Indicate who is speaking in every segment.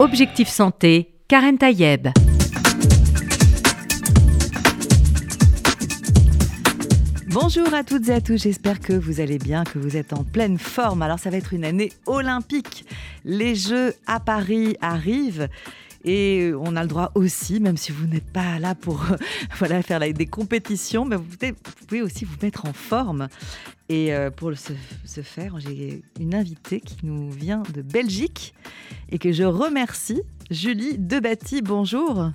Speaker 1: Objectif Santé, Karen Tayeb. Bonjour à toutes et à tous, j'espère que vous allez bien, que vous êtes en pleine forme. Alors ça va être une année olympique. Les Jeux à Paris arrivent. Et on a le droit aussi, même si vous n'êtes pas là pour voilà, faire des compétitions, mais vous pouvez, aussi vous mettre en forme. Et euh, pour ce, ce faire, j'ai une invitée qui nous vient de Belgique et que je remercie, Julie Debati. Bonjour.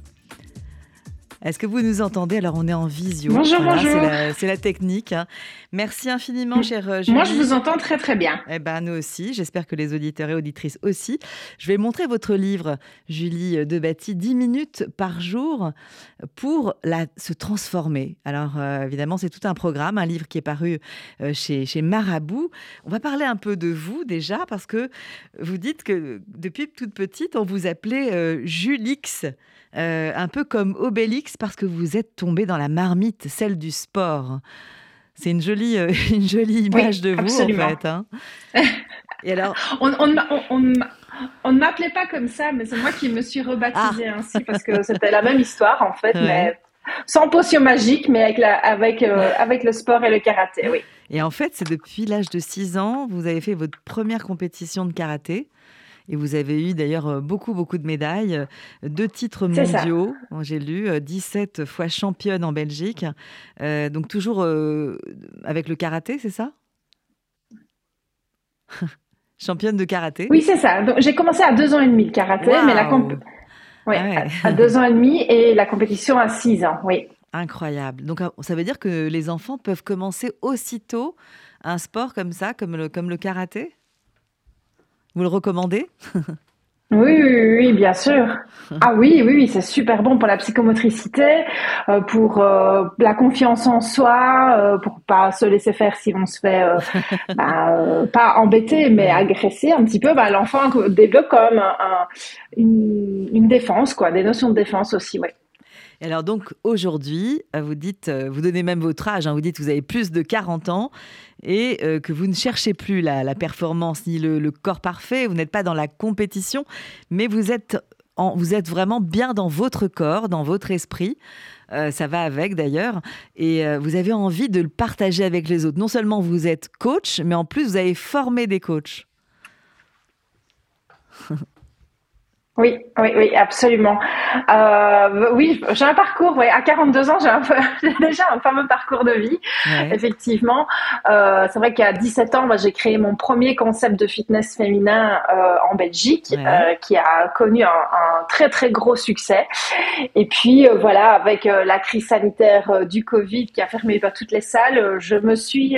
Speaker 1: Est-ce que vous nous entendez? Alors, on est en visio.
Speaker 2: Bonjour, bonjour.
Speaker 1: C'est la, technique. Hein. Merci infiniment, chère Julie.
Speaker 2: Moi, je vous entends très, très bien.
Speaker 1: Eh bien, nous aussi. J'espère que les auditeurs et auditrices aussi. Je vais montrer votre livre, Julie Debatty, 10 minutes par jour pour la, se transformer. Alors, euh, évidemment, c'est tout un programme, un livre qui est paru euh, chez, chez Marabout. On va parler un peu de vous déjà, parce que vous dites que depuis toute petite, on vous appelait euh, Julix. Euh, un peu comme Obélix parce que vous êtes tombé dans la marmite, celle du sport? C'est une jolie, euh, une jolie image de vous en fait. Hein.
Speaker 2: Et alors, on, on, ne m'appelait pas comme ça, mais c'est moi qui me suis rebaptisée ah. ainsi parce que c'était la même histoire en fait, mais sans potion magique, mais avec, la, avec, euh, avec le sport et le karaté, oui.
Speaker 1: Et en fait, c'est depuis l'âge de 6 ans, vous avez fait votre première compétition de karaté. Et vous avez eu d'ailleurs euh, beaucoup, beaucoup de médailles, euh, deux titres mondiaux, j'ai lu, 17 euh, fois championne en Belgique. donc toujours avec le karaté, c'est ça? Championne de karaté
Speaker 2: Oui, c'est ça. J'ai commencé à deux ans et demi le karaté, mais la comp... Oui, ah à deux ans et demi et la compétition à six ans, oui.
Speaker 1: Incroyable. Donc ça veut dire que les enfants peuvent commencer aussitôt un sport comme ça, comme le, comme le karaté? Vous le recommandez?
Speaker 2: Oui, oui, oui, bien sûr. Ah oui, oui, oui, c'est super bon pour la psychomotricité, euh, pour euh, la confiance en soi, euh, pour pas se laisser faire si on se fait bah, pas embêter, mais agresser un petit peu. Bah, L'enfant développe comme une, une, défense, quoi, des notions de défense aussi, oui
Speaker 1: alors donc aujourd'hui, euh, vous dites, euh, vous donnez même votre âge, hein, vous dites que vous avez plus de 40 ans et euh, que vous ne cherchez plus la, performance ni le, corps parfait, vous n'êtes pas dans la compétition, mais vous êtes, vous êtes vraiment bien dans votre corps, dans votre esprit. ça va avec d'ailleurs, et vous avez envie de le partager avec les autres. Non seulement vous êtes coach, mais en plus vous avez formé des coachs.
Speaker 2: Oui, oui, oui, absolument. Euh, oui, j'ai un parcours. Ouais, à 42 ans, j'ai, déjà un fameux parcours de vie. Effectivement, euh, c'est vrai qu'à 17 ans, j'ai créé mon premier concept de fitness féminin euh, en Belgique, euh, qui a connu un, un, très très gros succès. Et puis euh, voilà, avec la crise sanitaire du Covid qui a fermé pas toutes les salles, je me suis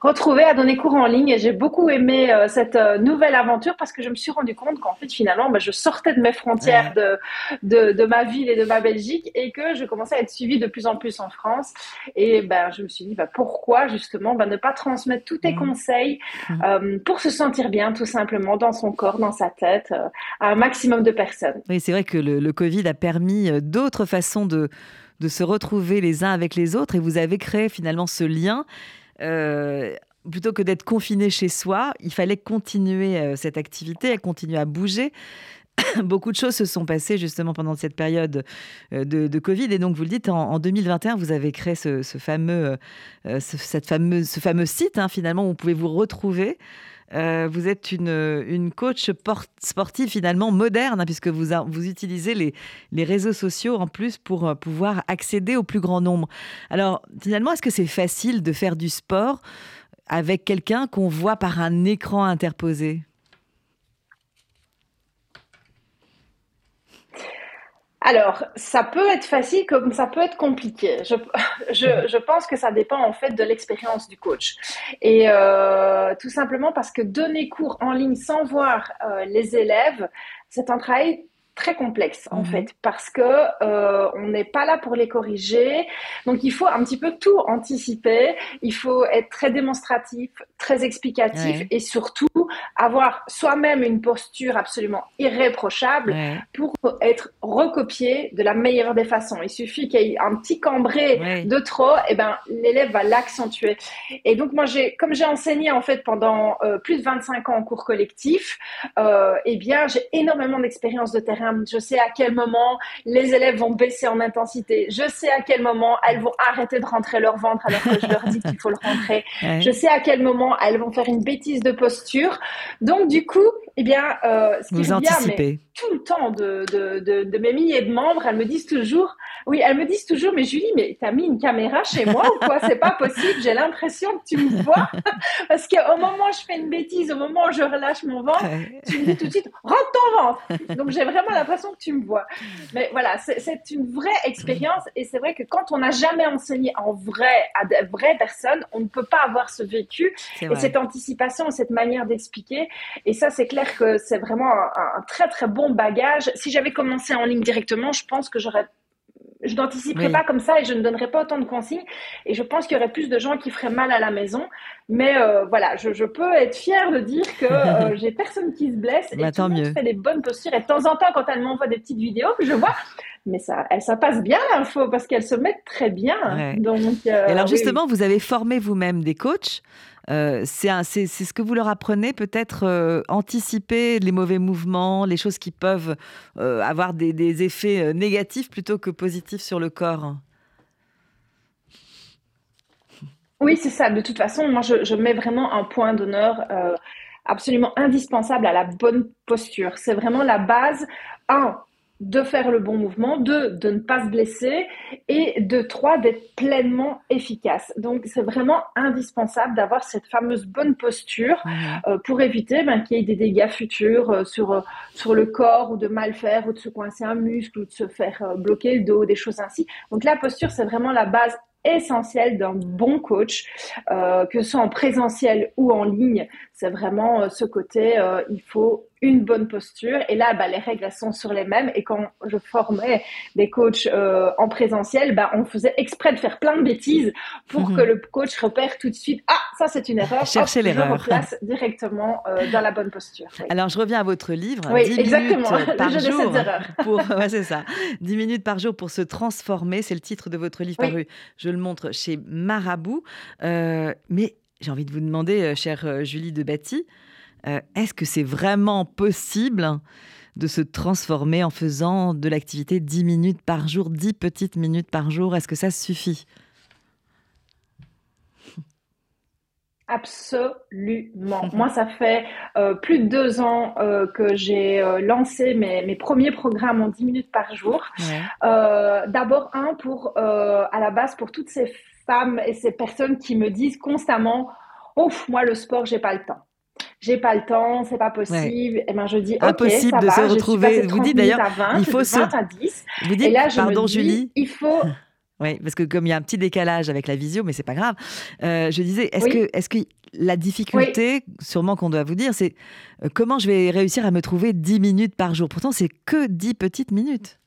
Speaker 2: retrouver à donner cours en ligne et j'ai beaucoup aimé euh, cette euh, nouvelle aventure parce que je me suis rendu compte qu'en fait finalement bah, je sortais de mes frontières de, de, de, ma ville et de ma Belgique et que je commençais à être suivie de plus en plus en France et ben je me suis dit bah, pourquoi justement bah, ne pas transmettre tous tes mmh. conseils mmh. Euh, pour se sentir bien tout simplement dans son corps, dans sa tête à un maximum de personnes.
Speaker 1: Oui c'est vrai que le, le Covid a permis d'autres façons de de se retrouver les uns avec les autres et vous avez créé finalement ce lien euh, plutôt que d'être confiné chez soi, il fallait continuer euh, cette activité, continuer à bouger. Beaucoup de choses se sont passées justement pendant cette période euh, de, Covid. Et donc, vous le dites, en, 2021, vous avez créé ce, fameux, cette fameuse, ce fameux site, hein, finalement, où vous pouvez vous retrouver euh, vous êtes une, une coach sportive finalement moderne, hein, puisque vous, vous utilisez les, les, réseaux sociaux en plus pour euh, pouvoir accéder au plus grand nombre. Alors, finalement, est-ce que c'est facile de faire du sport avec quelqu'un qu'on voit par un écran interposé?
Speaker 2: Alors, ça peut être facile comme ça peut être compliqué. Je, je, je pense que ça dépend en fait de l'expérience du coach. Et euh, tout simplement parce que donner cours en ligne sans voir euh, les élèves, c'est un travail très complexe en fait parce que euh, on n'est pas là pour les corriger. Donc il faut un petit peu tout anticiper. Il faut être très démonstratif, très explicatif et surtout avoir soi-même une posture absolument irréprochable pour être recopié de la meilleure des façons. Il suffit qu'il y ait un petit cambré de trop, et ben l'élève va l'accentuer. Et donc moi j'ai comme j'ai enseigné en fait pendant euh, plus de 25 ans en cours collectif, euh, eh bien j'ai énormément d'expérience de terrain je sais à quel moment les élèves vont baisser en intensité. Je sais à quel moment elles vont arrêter de rentrer leur ventre alors que je leur dis qu'il faut le rentrer. Je sais à quel moment elles vont faire une bêtise de posture. Donc, du coup, eh bien, euh, ce qui est bien, tout le temps de, de, de, de, mes milliers de membres, elles me disent toujours, oui, elles me disent toujours, mais Julie, mais t'as mis une caméra chez moi ou quoi? C'est pas possible. J'ai l'impression que tu me vois parce qu'au moment où je fais une bêtise, au moment où je relâche mon ventre, tu me dis tout de suite, rentre ton ventre. Donc j'ai vraiment l'impression que tu me vois. Mais voilà, c'est une vraie expérience et c'est vrai que quand on n'a jamais enseigné en vrai à de vraies personnes, on ne peut pas avoir ce vécu et cette anticipation, cette manière d'expliquer. Et ça, c'est clair que c'est vraiment un très très bon bagage. Si j'avais commencé en ligne directement, je pense que j'aurais je n'anticiperai pas comme ça et je ne donnerai pas autant de consignes. Et je pense qu'il y aurait plus de gens qui feraient mal à la maison. Mais euh, voilà, je, peux être fière de dire que euh, j'ai personne qui se blesse et bah, tout le monde fait des bonnes postures. Et de temps en temps, quand elle m'envoie des petites vidéos, je vois, mais ça, elle, ça passe bien l'info parce qu'elle se met très bien. Donc,
Speaker 1: euh, et alors justement, vous avez formé vous-même des coachs. Euh, c'est ce que vous leur apprenez, peut-être euh, anticiper les mauvais mouvements, les choses qui peuvent euh, avoir des, effets négatifs plutôt que positifs sur le corps?
Speaker 2: Oui, c'est ça. De toute façon, moi, je, je mets vraiment un point d'honneur absolument indispensable à la bonne posture. C'est vraiment la base. Un, de faire le bon mouvement, deux, de ne pas se blesser, et de trois, d'être pleinement efficace. Donc, c'est vraiment indispensable d'avoir cette fameuse bonne posture euh, pour éviter ben, qu'il y ait des dégâts futurs euh, sur, euh, sur le corps, ou de mal faire, ou de se coincer un muscle, ou de se faire bloquer le dos, des choses ainsi. Donc, la posture, c'est vraiment la base essentielle d'un bon coach, que ce soit en présentiel ou en ligne. C'est vraiment ce côté, il faut une bonne posture. Et là, bah, les règles elles sont sur les mêmes. Et quand je formais des coachs euh, en présentiel, bah, on faisait exprès de faire plein de bêtises pour mhm. que le coach repère tout de suite ah ça c'est une erreur.
Speaker 1: Cherchez l'erreur.
Speaker 2: replace directement euh, dans la bonne posture.
Speaker 1: Alors je reviens à votre livre.
Speaker 2: Oui, 10 exactement. Minutes par jour
Speaker 1: pour ouais, c'est ça. 10 minutes par jour pour se transformer. C'est le titre de votre livre paru. Je le montre chez Marabout. Euh, mais j'ai envie de vous demander, chère Julie de Batty, euh, est-ce que c'est vraiment possible de se transformer en faisant de l'activité 10 minutes par jour, 10 petites minutes par jour? Est-ce que ça suffit?
Speaker 2: Absolument. Moi, ça fait euh, plus de deux ans euh, que j'ai lancé mes, premiers programmes en 10 minutes par jour. D'abord, un, pour, à la base, pour toutes ces femmes et ces personnes qui me disent constamment Ouf, moi, le sport, j'ai pas le temps j'ai pas le temps, c'est pas possible. Et eh ben je dis
Speaker 1: impossible
Speaker 2: de
Speaker 1: se retrouver. Vous dites d'ailleurs, il faut se.
Speaker 2: à 10.
Speaker 1: Vous dites,
Speaker 2: et là, je
Speaker 1: pardon
Speaker 2: me dis,
Speaker 1: Julie,
Speaker 2: il faut.
Speaker 1: Oui, parce que comme il y a un petit décalage avec la visio, mais c'est pas grave. Euh, je disais, est-ce que, est-ce que la difficulté, sûrement qu'on doit vous dire, c'est euh, comment je vais réussir à me trouver 10 minutes par jour? Pourtant, c'est que 10 petites minutes.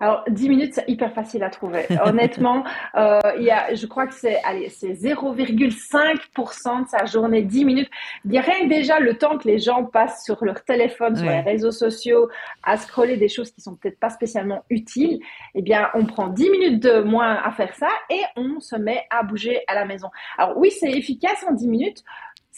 Speaker 2: Alors, 10 minutes, c'est hyper facile à trouver. Honnêtement, euh, il y a, je crois que c'est, allez, c'est 0,5% de sa journée, 10 minutes. Il y a rien que déjà le temps que les gens passent sur leur téléphone, sur les réseaux sociaux, à scroller des choses qui sont peut-être pas spécialement utiles. Eh bien, on prend 10 minutes de moins à faire ça et on se met à bouger à la maison. Alors oui, c'est efficace en 10 minutes.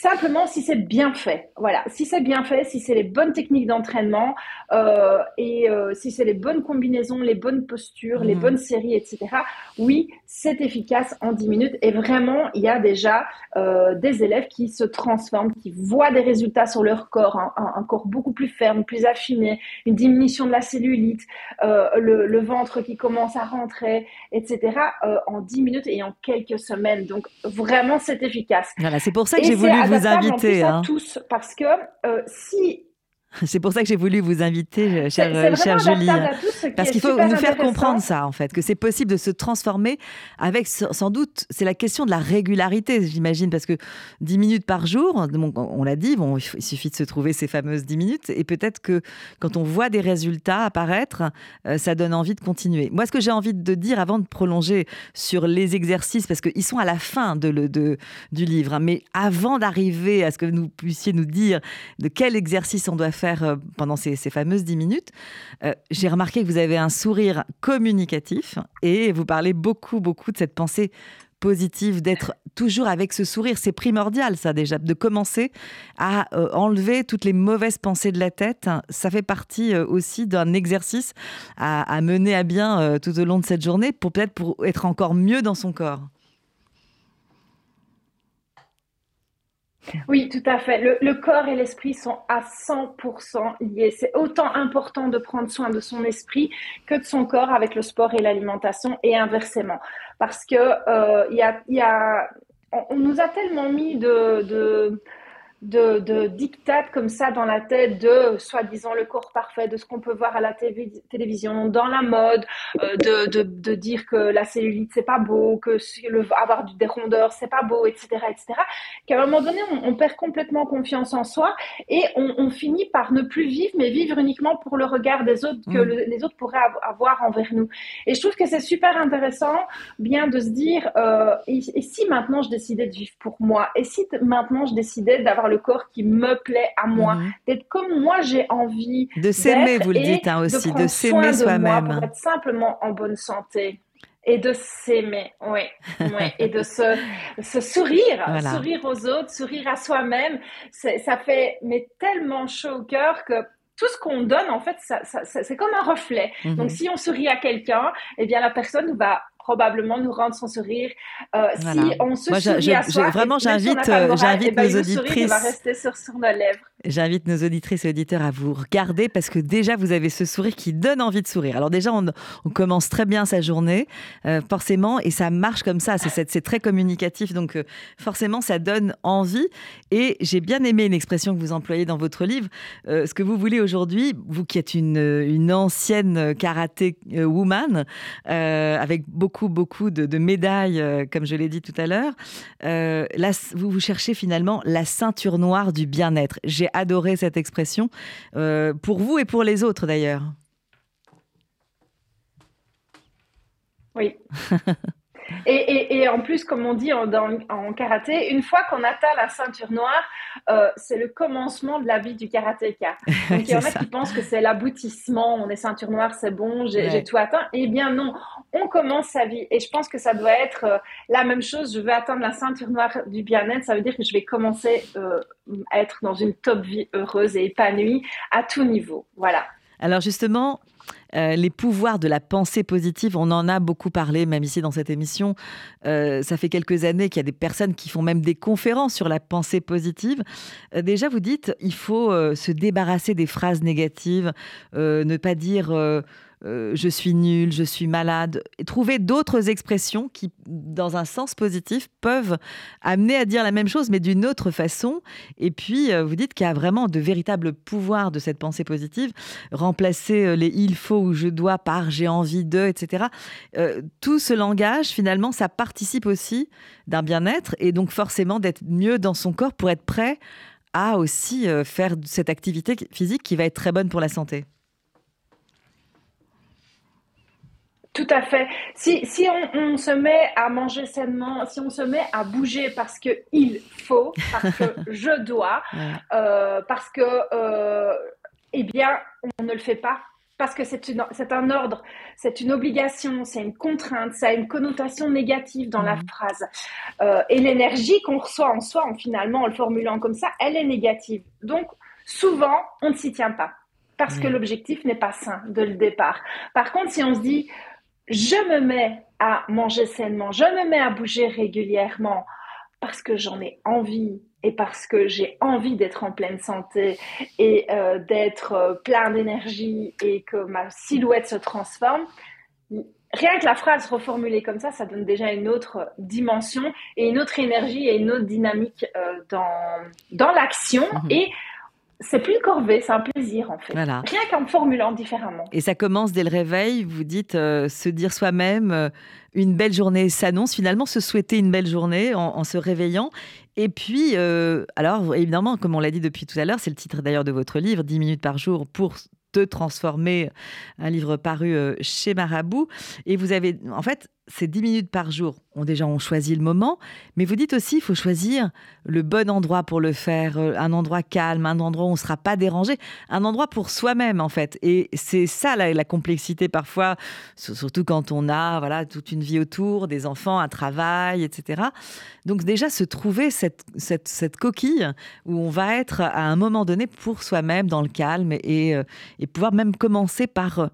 Speaker 2: Simplement si c'est bien fait. Voilà, si c'est bien fait, si c'est les bonnes techniques d'entraînement euh, et euh, si c'est les bonnes combinaisons, les bonnes postures, les mmh. bonnes séries, etc. Oui, c'est efficace en 10 minutes et vraiment, il y a déjà euh, des élèves qui se transforment, qui voient des résultats sur leur corps, un, corps beaucoup plus ferme, plus affiné, une diminution de la cellulite, euh, le, le, ventre qui commence à rentrer, etc. Euh, en 10 minutes et en quelques semaines. Donc vraiment, c'est efficace.
Speaker 1: Voilà, c'est pour ça que j'ai voulu vous inviter.
Speaker 2: Hein. tous parce que euh, si
Speaker 1: C'est pour ça que j'ai voulu vous inviter, chère, chère Julie. Parce qu'il faut nous faire comprendre ça, en fait, que c'est possible de se transformer avec, sans doute, c'est la question de la régularité, j'imagine, parce que 10 minutes par jour, on l'a dit, bon, il suffit de se trouver ces fameuses 10 minutes, et peut-être que quand on voit des résultats apparaître, euh, ça donne envie de continuer. Moi, ce que j'ai envie de dire avant de prolonger sur les exercices, parce qu'ils sont à la fin de, de, du livre, hein, mais avant d'arriver à ce que vous puissiez nous dire de quel exercice on doit faire euh, pendant ces, fameuses 10 minutes, euh, j'ai remarqué que vous avez un sourire communicatif et vous parlez beaucoup, beaucoup de cette pensée positive, d'être toujours avec ce sourire. C'est primordial, ça déjà, de commencer à euh, enlever toutes les mauvaises pensées de la tête. Ça fait partie aussi d'un exercice à, mener à bien tout au long de cette journée pour peut-être pour être encore mieux dans son corps.
Speaker 2: Oui, tout à fait. Le, corps et l'esprit sont à 100% liés. C'est autant important de prendre soin de son esprit que de son corps avec le sport et l'alimentation et inversement. Parce que euh, y a, y a, on, nous a tellement mis de, de de, de dictats comme ça dans la tête de soi-disant le corps parfait, de ce qu'on peut voir à la télévision, dans la mode, euh, de, de, de, dire que la cellulite c'est pas beau, que le, avoir des rondeurs c'est pas beau, etc., etc. Qu'à un moment donné on, perd complètement confiance en soi et on, on, finit par ne plus vivre, mais vivre uniquement pour le regard des autres que mm. les autres pourraient avoir envers nous. Et je trouve que c'est super intéressant, bien de se dire euh, et, et si maintenant je décidais de vivre pour moi, et si maintenant je décidais d'avoir le corps qui me plaît à moi, mhm. d'être comme moi j'ai envie.
Speaker 1: De s'aimer, vous le dites hein, aussi, de, s'aimer soi-même.
Speaker 2: Pour être simplement en bonne santé et de s'aimer, oui, et de se, se sourire, sourire aux autres, sourire à soi-même. Ça fait mais tellement chaud au cœur que tout ce qu'on donne, en fait, ça, c'est comme un reflet. Mhm. Donc, si on sourit à quelqu'un, eh bien, la personne va probablement nous rendre son sourire. Euh, si on se Moi, sourit à soi,
Speaker 1: vraiment, j'invite, euh, j'invite eh ben, nos auditrices.
Speaker 2: va rester sur, sur nos lèvres.
Speaker 1: J'invite nos auditrices et auditeurs à vous regarder parce que déjà, vous avez ce sourire qui donne envie de sourire. Alors déjà, on, commence très bien sa journée, euh, forcément, et ça marche comme ça. C'est très communicatif, donc euh, forcément, ça donne envie. Et j'ai bien aimé une expression que vous employez dans votre livre. Euh, ce que vous voulez aujourd'hui, vous qui êtes une, ancienne karaté woman, avec beaucoup, beaucoup de, médailles, comme je l'ai dit tout à l'heure, là, vous, vous cherchez finalement la ceinture noire du bien-être. Adoré cette expression, euh, pour vous et pour les autres d'ailleurs.
Speaker 2: Oui. Et, en plus, comme on dit en, en karaté, une fois qu'on atteint la ceinture noire, euh, c'est le commencement de la vie du karatéka. Donc il y en a qui pensent que c'est l'aboutissement, on est ceinture noire, c'est bon, j'ai tout atteint. Eh bien non, on commence sa vie. Et je pense que ça doit être euh, la même chose. Je veux atteindre la ceinture noire du bien-être, ça veut dire que je vais commencer euh, à être dans une top vie heureuse et épanouie à tout niveau. Voilà.
Speaker 1: Alors justement, euh, les pouvoirs de la pensée positive, on en a beaucoup parlé, même ici dans cette émission. Euh, ça fait quelques années qu'il y a des personnes qui font même des conférences sur la pensée positive. Euh, déjà, vous dites, il faut se débarrasser des phrases négatives, ne pas dire euh, je suis nul, je suis malade. Et trouver d'autres expressions qui, dans un sens positif, peuvent amener à dire la même chose, mais d'une autre façon. Et puis, euh, vous dites qu'il y a vraiment de véritables pouvoirs de cette pensée positive. Remplacer euh, les il faut ou je dois par j'ai envie de, etc. tout ce langage, finalement, ça participe aussi d'un bien-être et donc forcément d'être mieux dans son corps pour être prêt à aussi faire cette activité physique qui va être très bonne pour la santé.
Speaker 2: Tout à fait. Si, si on, se met à manger sainement, si on se met à bouger parce que il faut, parce que je dois, euh, parce que, euh, eh bien, on ne le fait pas. Parce que c'est un ordre, c'est une obligation, c'est une contrainte, ça a une connotation négative dans la phrase. Euh, et l'énergie qu'on reçoit en soi, en finalement, en le formulant comme ça, elle est négative. Donc, souvent, on ne s'y tient pas parce que l'objectif n'est pas sain de le départ. Par contre, si on se dit, je me mets à manger sainement, je me mets à bouger régulièrement parce que j'en ai envie et parce que j'ai envie d'être en pleine santé et euh, d'être euh, plein d'énergie et que ma silhouette se transforme. Rien que la phrase reformulée comme ça, ça donne déjà une autre dimension et une autre énergie et une autre dynamique euh, dans, dans l'action. Mhm. Et c'est plus une corvée, c'est un plaisir en fait. Rien qu'en formulant différemment.
Speaker 1: Et ça commence dès le réveil, vous dites euh, se dire soi-même euh, une belle journée s'annonce, finalement se souhaiter une belle journée en, se réveillant. Et puis, euh, alors évidemment, comme on l'a dit depuis tout à l'heure, c'est le titre d'ailleurs de votre livre, 10 minutes par jour pour te transformer, un livre paru chez Marabout. Et vous avez, en fait, ces 10 minutes par jour, on, déjà on choisit le moment, mais vous dites aussi il faut choisir le bon endroit pour le faire, euh, un endroit calme, un endroit où on ne sera pas dérangé, un endroit pour soi-même en fait. Et c'est ça la, la, complexité parfois, surtout quand on a voilà toute une vie autour, des enfants, un travail, etc. Donc déjà se trouver cette, cette, coquille où on va être à un moment donné pour soi-même dans le calme et, euh, pouvoir même commencer par euh,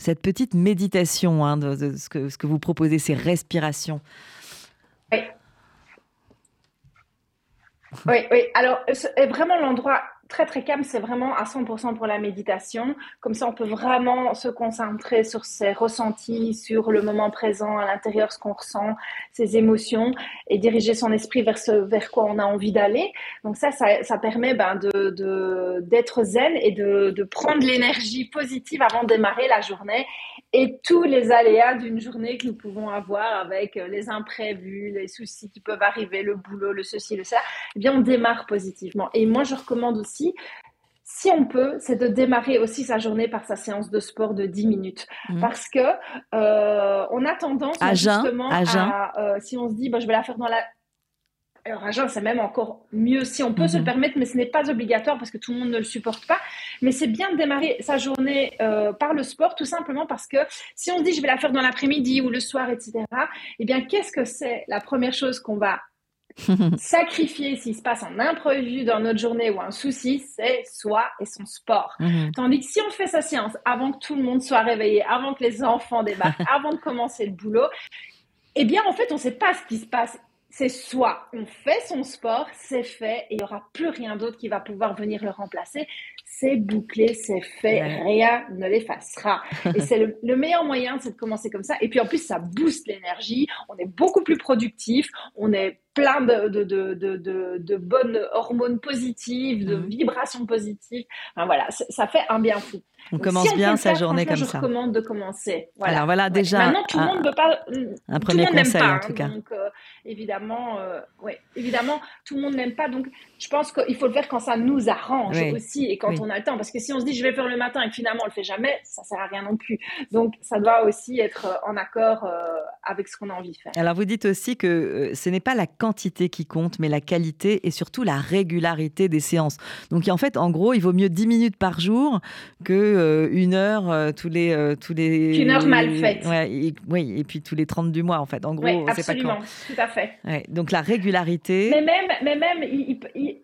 Speaker 1: cette petite méditation hein, de, ce, que, vous proposez, ces respirations.
Speaker 2: Oui. Oui, oui. Alors, vraiment l'endroit très très calme, c'est vraiment à 100% pour la méditation. Comme ça, on peut vraiment se concentrer sur ses ressentis, sur le moment présent à l'intérieur, ce qu'on ressent, ses émotions, et diriger son esprit vers ce vers quoi on a envie d'aller. Donc ça, ça, permet ben, de d'être zen et de, de prendre l'énergie positive avant de démarrer la journée et tous les aléas d'une journée que nous pouvons avoir avec euh, les imprévus, les soucis qui peuvent arriver, le boulot, le ceci, le ça, eh bien on démarre positivement. Et moi je recommande aussi si on peut, c'est de démarrer aussi sa journée par sa séance de sport de 10 minutes. Mmh. Parce que euh, on a tendance
Speaker 1: à justement à,
Speaker 2: euh, si on se dit, bah, je vais la faire dans la alors, un c'est même encore mieux si on peut se le mhm. permettre, mais ce n'est pas obligatoire parce que tout le monde ne le supporte pas. Mais c'est bien de démarrer sa journée euh, par le sport, tout simplement parce que si on dit je vais la faire dans l'après-midi ou le soir, etc., eh bien, qu'est-ce que c'est la première chose qu'on va sacrifier s'il se passe un imprévu dans notre journée ou un souci, c'est soi et son sport. Mhm. Tandis que si on fait sa séance avant que tout le monde soit réveillé, avant que les enfants débarquent, avant de commencer le boulot, eh bien, en fait, on ne sait pas ce qui se passe c'est soit on fait son sport, c'est fait, et il n'y aura plus rien d'autre qui va pouvoir venir le remplacer. C'est bouclé, c'est fait, rien ne l'effacera. et c'est le, meilleur moyen, c'est de commencer comme ça. Et puis en plus, ça booste l'énergie, on est beaucoup plus productif, on est plein de, de, de, de, bonnes hormones positives, de mmh. vibrations positives. Enfin, voilà, ça fait un bien fou.
Speaker 1: On commence bien sa journée comme ça.
Speaker 2: Je recommande de commencer.
Speaker 1: Voilà. Alors voilà, déjà.
Speaker 2: Maintenant, tout le monde ne peut pas.
Speaker 1: Un premier conseil, en tout cas.
Speaker 2: Donc, euh, évidemment, euh, ouais, évidemment, tout le monde n'aime pas. Donc, je pense qu'il faut le faire quand ça nous arrange aussi et quand on a le temps. Parce que si on se dit je vais faire le matin et que finalement on le fait jamais, ça sert à rien non plus. Donc, ça doit aussi être euh, en accord avec ce qu'on a envie de faire.
Speaker 1: Alors, vous dites aussi que ce n'est pas la quantité qui compte, mais la qualité et surtout la régularité des séances. Donc, en fait, en gros, il vaut mieux 10 minutes par jour que euh, une heure euh, tous les euh, tous les
Speaker 2: une heure mal faite.
Speaker 1: oui, et puis tous les 30 du mois en fait. En gros,
Speaker 2: c'est pas quand. tout à fait.
Speaker 1: donc la régularité.
Speaker 2: Mais même mais même il,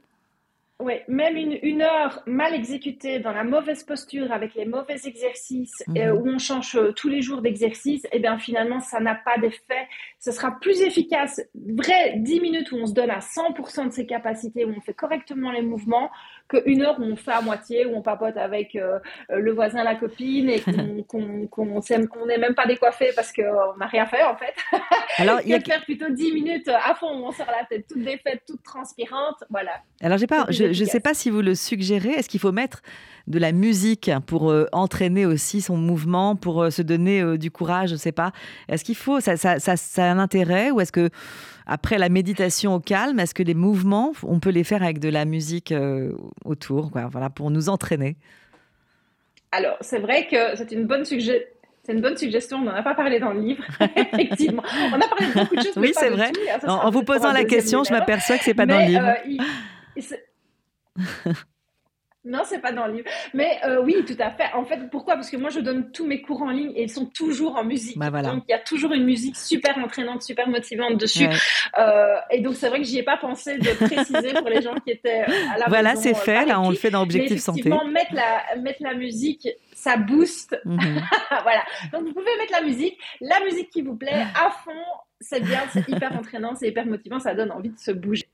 Speaker 2: Ouais, même une, une, heure mal exécutée dans la mauvaise posture avec les mauvais exercices mhm. où on change tous les jours d'exercice, et eh bien finalement ça n'a pas d'effet. Ce sera plus efficace, vrai 10 minutes où on se donne à 100% de ses capacités, où on fait correctement les mouvements, qu'une heure où on fait à moitié, où on papote avec euh, euh, le voisin, la copine, et qu'on n'est même pas décoiffé parce qu'on n'a rien fait en fait. Alors, il y a faire plutôt 10 minutes à fond, où on sort la tête toute défaite, toute transpirante, voilà.
Speaker 1: Alors pas, je ne sais pas si vous le suggérez, est-ce qu'il faut mettre de la musique pour euh, entraîner aussi son mouvement, pour se donner du courage, je sais pas. Est-ce qu'il faut, ça, ça, ça, ça, a un intérêt ou est-ce que après la méditation au calme, est-ce que les mouvements, on peut les faire avec de la musique euh, autour, voilà, pour nous entraîner?
Speaker 2: Alors, c'est vrai que c'est une bonne suggestion. C'est une bonne suggestion, on n'en a pas parlé dans le livre, effectivement. On a parlé de beaucoup de choses.
Speaker 1: Oui, c'est vrai. en, vous posant la question, je m'aperçois que c'est pas dans le livre.
Speaker 2: Euh, Non, c'est pas dans le livre. Mais euh, oui, tout à fait. En fait, pourquoi? Parce que moi, je donne tous mes cours en ligne et ils sont toujours en musique.
Speaker 1: Bah,
Speaker 2: donc, il y a toujours une musique super entraînante, super motivante dessus. Euh, et donc, c'est vrai que j'y ai pas pensé de préciser pour les gens qui étaient euh, à la
Speaker 1: Voilà, c'est fait. Là, on le fait dans Objectif Santé.
Speaker 2: Mettre la, mettre la musique, ça booste. Mhm. voilà. Donc, vous pouvez mettre la musique, la musique qui vous plaît, à fond. C'est bien, c'est hyper entraînant, c'est hyper motivant, ça donne envie de se bouger.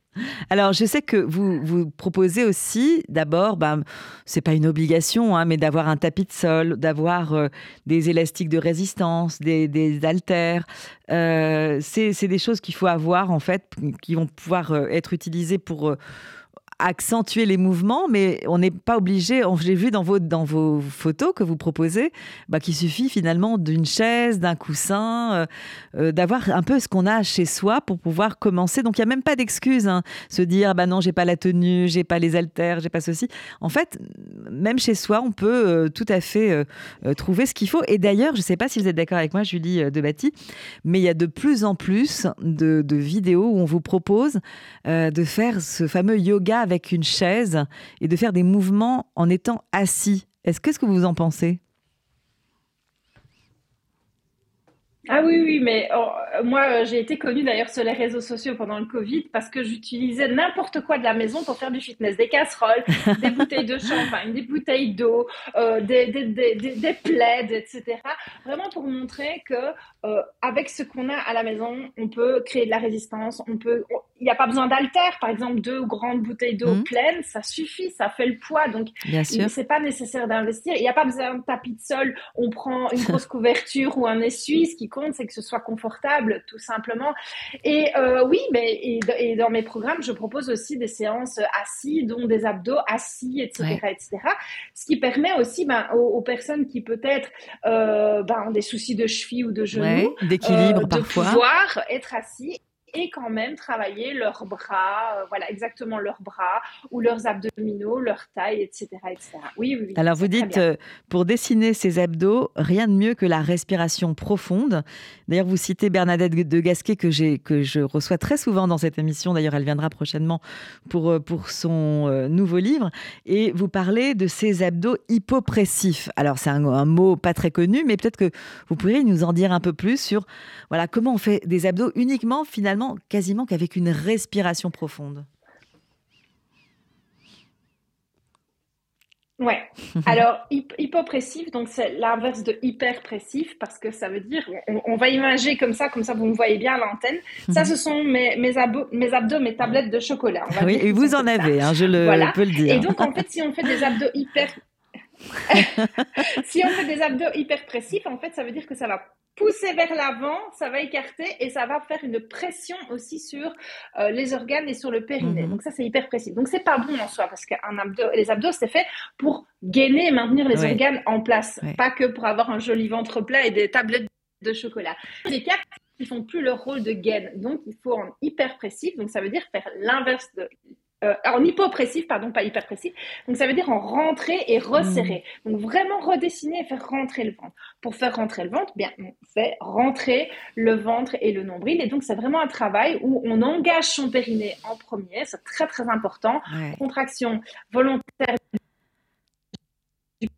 Speaker 1: Alors, je sais que vous, vous proposez aussi, d'abord, ben, c'est pas une obligation, hein, mais d'avoir un tapis de sol, d'avoir euh, des élastiques de résistance, des, des haltères. Euh, c'est des choses qu'il faut avoir, en fait, qui vont pouvoir euh, être utilisées pour accentuer les mouvements, mais on n'est pas obligé. J'ai vu dans vos, dans vos photos que vous proposez bah, qu'il suffit finalement d'une chaise, d'un coussin, euh, euh, d'avoir un peu ce qu'on a chez soi pour pouvoir commencer. Donc il n'y a même pas d'excuse. Hein. Se dire, bah non, j'ai pas la tenue, j'ai pas les haltères, j'ai pas ceci. En fait, même chez soi, on peut euh, tout à fait trouver ce qu'il faut. Et d'ailleurs, je ne sais pas si vous êtes d'accord avec moi, Julie Debati, mais il y a de plus en plus de, de vidéos où on vous propose de faire ce fameux yoga avec une chaise et de faire des mouvements en étant assis. Est-ce que ce que vous en pensez?
Speaker 2: Ah oui, oui, mais oh, moi, j'ai été connue d'ailleurs sur les réseaux sociaux pendant le Covid parce que j'utilisais n'importe quoi de la maison pour faire du fitness. Des casseroles, des bouteilles de champagne, des bouteilles d'eau, euh, des, des, des, des, plaids, etc. Vraiment pour montrer que euh, avec ce qu'on a à la maison, on peut créer de la résistance. On peut, il n'y a pas besoin d'altère. Par exemple, deux grandes bouteilles d'eau mmh. pleines, ça suffit, ça fait le poids. Donc, c'est pas nécessaire d'investir. Il n'y a pas besoin de tapis de sol. On prend une grosse couverture ou un essuie. Ce qui compte, c'est que ce soit confortable, tout simplement. Et euh, oui, mais et, dans mes programmes, je propose aussi des séances assis, dont des abdos assis, etc., etc. Ce qui permet aussi ben, aux, personnes qui peut-être euh, ben, ont des soucis de cheville ou de genoux,
Speaker 1: d'équilibre euh, parfois,
Speaker 2: de pouvoir être assis et quand même travailler leurs bras, euh, voilà, exactement leurs bras ou leurs abdominaux, leur taille, etc. etc.
Speaker 1: Oui, oui, Alors vous dites, euh, pour dessiner ces abdos, rien de mieux que la respiration profonde. D'ailleurs, vous citez Bernadette de Gasquet que, que je reçois très souvent dans cette émission. D'ailleurs, elle viendra prochainement pour, euh, pour son nouveau livre. Et vous parlez de ces abdos hypopressifs. Alors c'est un, un mot pas très connu, mais peut-être que vous pourriez nous en dire un peu plus sur voilà, comment on fait des abdos uniquement finalement quasiment qu'avec une respiration profonde.
Speaker 2: Ouais. Alors, hypopressif, donc c'est l'inverse de hyperpressif parce que ça veut dire, on, va imaginer comme ça, comme ça vous me voyez bien à l'antenne. Ça, ce sont mes, mes, mes abdos, mes tablettes de chocolat.
Speaker 1: oui, et vous en avez, hein, je le, peux le dire.
Speaker 2: Et donc, en fait, si on fait des abdos hyper... si on fait des abdos hyperpressifs, en fait, ça veut dire que ça va pousser vers l'avant, ça va écarter et ça va faire une pression aussi sur euh, les organes et sur le périnée. Mhm. Donc ça c'est hyper précis. Donc c'est pas bon en soi parce que abdo, les abdos c'est fait pour gainer et maintenir les organes en place, pas que pour avoir un joli ventre plat et des tablettes de chocolat. Les cartes ils font plus leur rôle de gaine. Donc il faut en hyper précis. Donc ça veut dire faire l'inverse de euh, en hypopressif, pardon, pas hyperpressif. Donc ça veut dire en rentrer et resserrer. Mm. Donc vraiment redessiner et faire rentrer le ventre. Pour faire rentrer le ventre, bien, on fait rentrer le ventre et le nombril. Et donc c'est vraiment un travail où on engage son périnée en premier. C'est très très important. Contraction volontaire du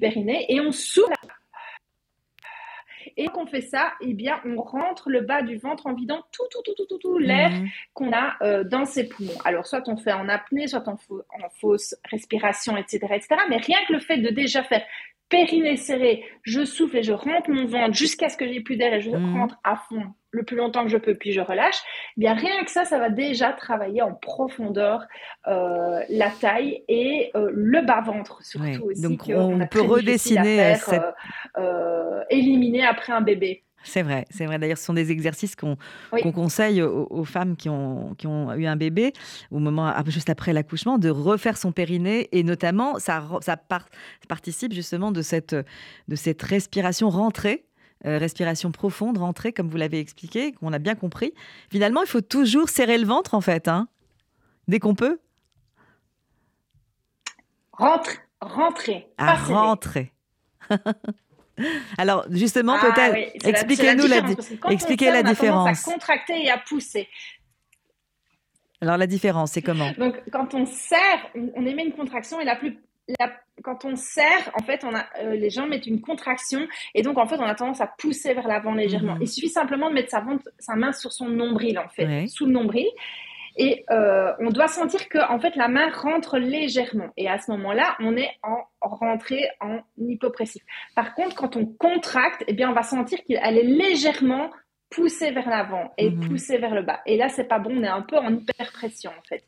Speaker 2: périnée et on souffle et quand on fait ça, eh bien, on rentre le bas du ventre en vidant tout, tout, tout, tout, tout, tout l'air mhm. qu'on a euh, dans ses poumons. Alors, soit on fait en apnée, soit en, en fausse respiration, etc., etc. Mais rien que le fait de déjà faire périnée serré, je souffle et je rentre mon ventre jusqu'à ce que j'ai plus d'air et je mhm. rentre à fond le plus longtemps que je peux, puis je relâche. Eh bien, rien que ça, ça va déjà travailler en profondeur euh, la taille et euh, le bas-ventre, surtout aussi.
Speaker 1: Donc, on, peut redessiner
Speaker 2: cette... éliminer après un bébé.
Speaker 1: C'est vrai, c'est vrai. D'ailleurs, ce sont des exercices qu'on conseille aux, femmes qui ont, qui ont eu un bébé au moment juste après l'accouchement de refaire son périnée et notamment ça, ça participe justement de cette, de cette respiration rentrée. Euh, respiration profonde, rentrée, comme vous l'avez expliqué, qu'on a bien compris. Finalement, il faut toujours serrer le ventre, en fait, hein, dès qu'on peut.
Speaker 2: Rentre, rentrer.
Speaker 1: À rentrer. Alors, justement, ah peut-être, expliquez-nous la, expliquez la différence.
Speaker 2: à contracter et à pousser.
Speaker 1: Alors, la différence, c'est comment?
Speaker 2: Donc, quand on serre, on émet une contraction et la plus, quand on serre, en fait, on a, euh, les gens mettent une contraction et donc, en fait, on a tendance à pousser vers l'avant légèrement. Mhm. Il suffit simplement de mettre sa, sa, main sur son nombril, en fait, sous le nombril. Et euh, on doit sentir que en fait la main rentre légèrement. Et à ce moment-là, on est en rentrée en hypopressif. Par contre, quand on contracte, eh bien, on va sentir qu'elle est légèrement pousser vers l'avant et mhm. pousser vers le bas. Et là, c'est pas bon, on est un peu en hyperpression en fait.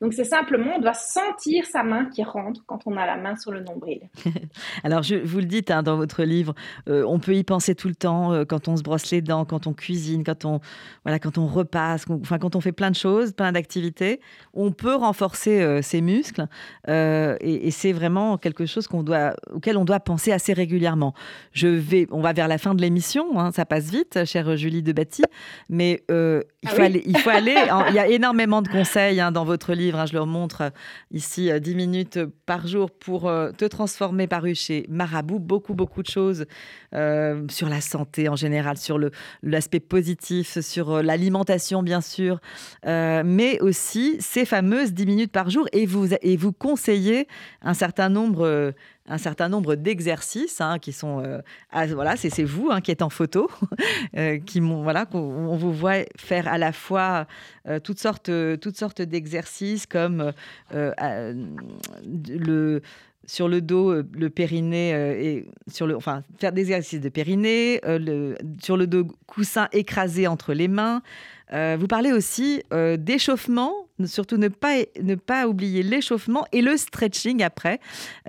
Speaker 2: Donc c'est simplement, on doit sentir sa main qui rentre quand on a la main sur le nombril.
Speaker 1: Alors je vous le dites hein, dans votre livre, euh, on peut y penser tout le temps euh, quand on se brosse les dents, quand on cuisine, quand on voilà, quand on repasse, enfin quand on fait plein de choses, plein d'activités, on peut renforcer euh, ses muscles et, c'est vraiment quelque chose qu'on doit, auquel on doit penser assez régulièrement. Je vais, on va vers la fin de l'émission, hein, ça passe vite, chère Julie de Bâti, mais il, ah faut aller, il faut aller. il y a énormément de conseils hein, dans votre livre. Hein, je leur montre ici 10 minutes par jour pour te transformer paru chez Marabout. Beaucoup, beaucoup de choses sur la santé en général, sur l'aspect positif, sur l'alimentation bien sûr, mais aussi ces fameuses 10 minutes par jour. Et vous, et vous conseillez un certain nombre un certain nombre d'exercices hein, qui sont euh, voilà c'est vous hein, qui êtes en photo euh, qui voilà qu'on vous voit faire à la fois euh, toutes sortes toutes sortes d'exercices comme le sur le dos, le périnée et sur le, enfin faire des exercices de périnée, le, sur le dos coussin écrasé entre les mains. vous parlez aussi d'échauffement surtout ne pas, ne pas oublier l'échauffement et le stretching après.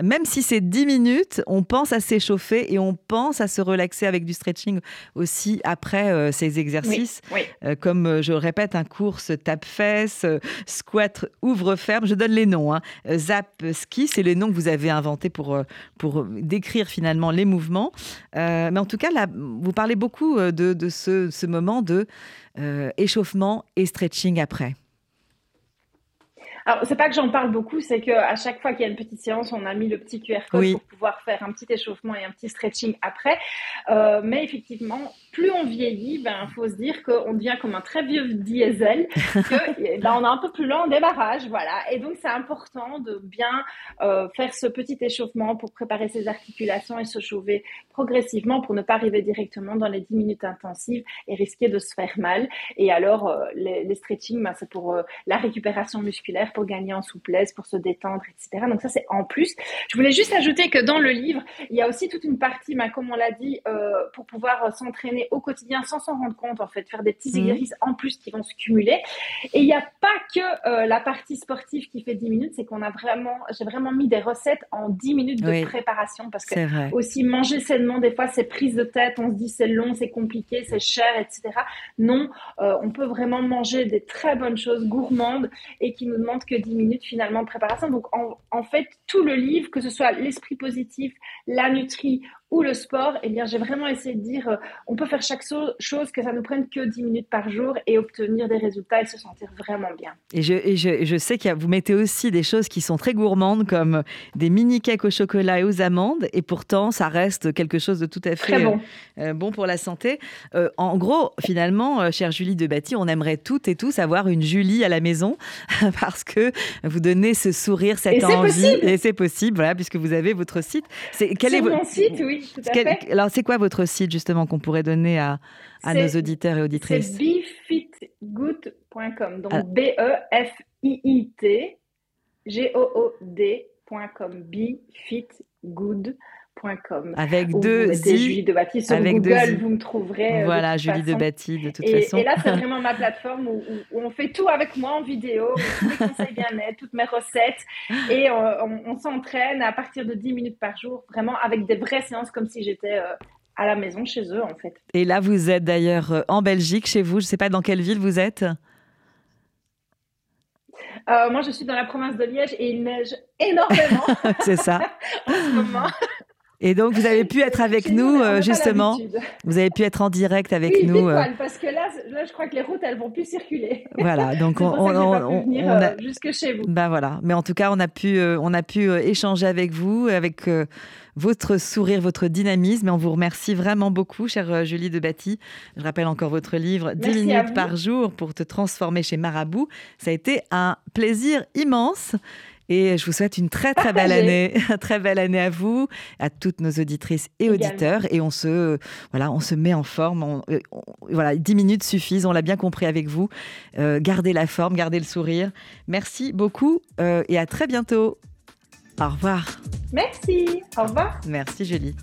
Speaker 1: Même si c'est 10 minutes, on pense à s'échauffer et on pense à se relaxer avec du stretching aussi après euh, ces exercices. Euh, comme euh, je le répète, un course tape-fesse, squat, ouvre-ferme, je donne les noms. Hein. Zap, ski, c'est les noms que vous avez inventés pour, pour décrire finalement les mouvements. mais en tout cas, là, vous parlez beaucoup de, de ce, ce moment de échauffement et stretching après.
Speaker 2: Alors, c'est pas que j'en parle beaucoup, c'est qu'à chaque fois qu'il y a une petite séance, on a mis le petit QR code pour pouvoir faire un petit échauffement et un petit stretching après. Euh, mais effectivement, plus on vieillit, ben, faut se dire qu'on devient comme un très vieux diesel, que ben, on a un peu plus lent en démarrage, voilà. Et donc, c'est important de bien euh, faire ce petit échauffement pour préparer ses articulations et se chauffer progressivement pour ne pas arriver directement dans les 10 minutes intensives et risquer de se faire mal. Et alors, euh, les, les stretching, ben, c'est pour la récupération musculaire pour gagner en souplesse, pour se détendre, etc. Donc ça, c'est en plus. Je voulais juste ajouter que dans le livre, il y a aussi toute une partie, bah, comme on l'a dit, euh, pour pouvoir s'entraîner au quotidien sans s'en rendre compte, en fait, faire des petits exercices en plus qui vont se cumuler. Et il n'y a pas que euh, la partie sportive qui fait 10 minutes, c'est qu'on a vraiment, j'ai vraiment mis des recettes en 10 minutes de préparation parce que aussi manger sainement, des fois, c'est prise de tête, on se dit c'est long, c'est compliqué, c'est cher, etc. Non, euh, on peut vraiment manger des très bonnes choses gourmandes et qui nous demandent que 10 minutes finalement de préparation. Donc en, fait, tout le livre, que ce soit l'esprit positif, la nutrie ou le sport, eh bien, j'ai vraiment essayé de dire, euh, on peut faire chaque chose, que ça ne prenne que 10 minutes par jour et obtenir des résultats et se sentir vraiment bien.
Speaker 1: Et je, et je, je sais que vous mettez aussi des choses qui sont très gourmandes, comme des mini cakes au chocolat et aux amandes, et pourtant, ça reste quelque chose de tout à fait bon. Euh, bon. pour la santé. Euh, en gros, finalement, chère Julie Debatty, on aimerait toutes et tous avoir une Julie à la maison, parce que vous donnez ce sourire, cette envie. Et c'est possible, voilà, puisque vous avez votre site.
Speaker 2: C'est, quel est mon site, oui
Speaker 1: alors, c'est quoi votre site justement qu'on pourrait donner à, nos auditeurs et auditrices
Speaker 2: C'est befitgood.com. Donc B-E-F-I-I-T G-O-O-D.com.
Speaker 1: Avec deux
Speaker 2: i. Julie de sur avec Google, vous me trouverez.
Speaker 1: Euh, voilà, Julie de Baptiste, de toute façon.
Speaker 2: Et là, c'est vraiment ma plateforme où, on fait tout avec moi en vidéo, tous mes conseils bien-être, toutes mes recettes, et on, s'entraîne à partir de 10 minutes par jour, vraiment avec des vraies séances comme si j'étais euh, à la maison chez eux, en fait.
Speaker 1: Et là, vous êtes d'ailleurs euh, en Belgique, chez vous. Je ne sais pas dans quelle ville vous êtes.
Speaker 2: moi, je suis dans la province de Liège et il neige énormément.
Speaker 1: c'est ça.
Speaker 2: en ce moment.
Speaker 1: Et donc, vous avez pu être avec nous, euh, justement. Vous avez pu être en direct avec
Speaker 2: oui,
Speaker 1: nous.
Speaker 2: Euh... parce que là, là, je crois que les routes, elles vont plus circuler.
Speaker 1: Voilà, donc on, on, on,
Speaker 2: venir,
Speaker 1: on a...
Speaker 2: Euh, jusque chez vous.
Speaker 1: Ben voilà, mais en tout cas, on a pu, euh, on a pu échanger avec vous, avec votre sourire, votre dynamisme. Et on vous remercie vraiment beaucoup, chère Julie de Batty. Je rappelle encore votre livre 10 minutes par jour pour te transformer chez Marabout. Ça a été un plaisir immense. Et je vous souhaite une très très belle année, très belle année à vous, à toutes nos auditrices et auditeurs. Et on se, voilà, on se met en forme. Euh, voilà, 10 minutes suffisent, on l'a bien compris avec vous. Euh, gardez la forme, gardez le sourire. Merci beaucoup euh, et à très bientôt. Au revoir.
Speaker 2: Merci. Au revoir.
Speaker 1: Merci Julie.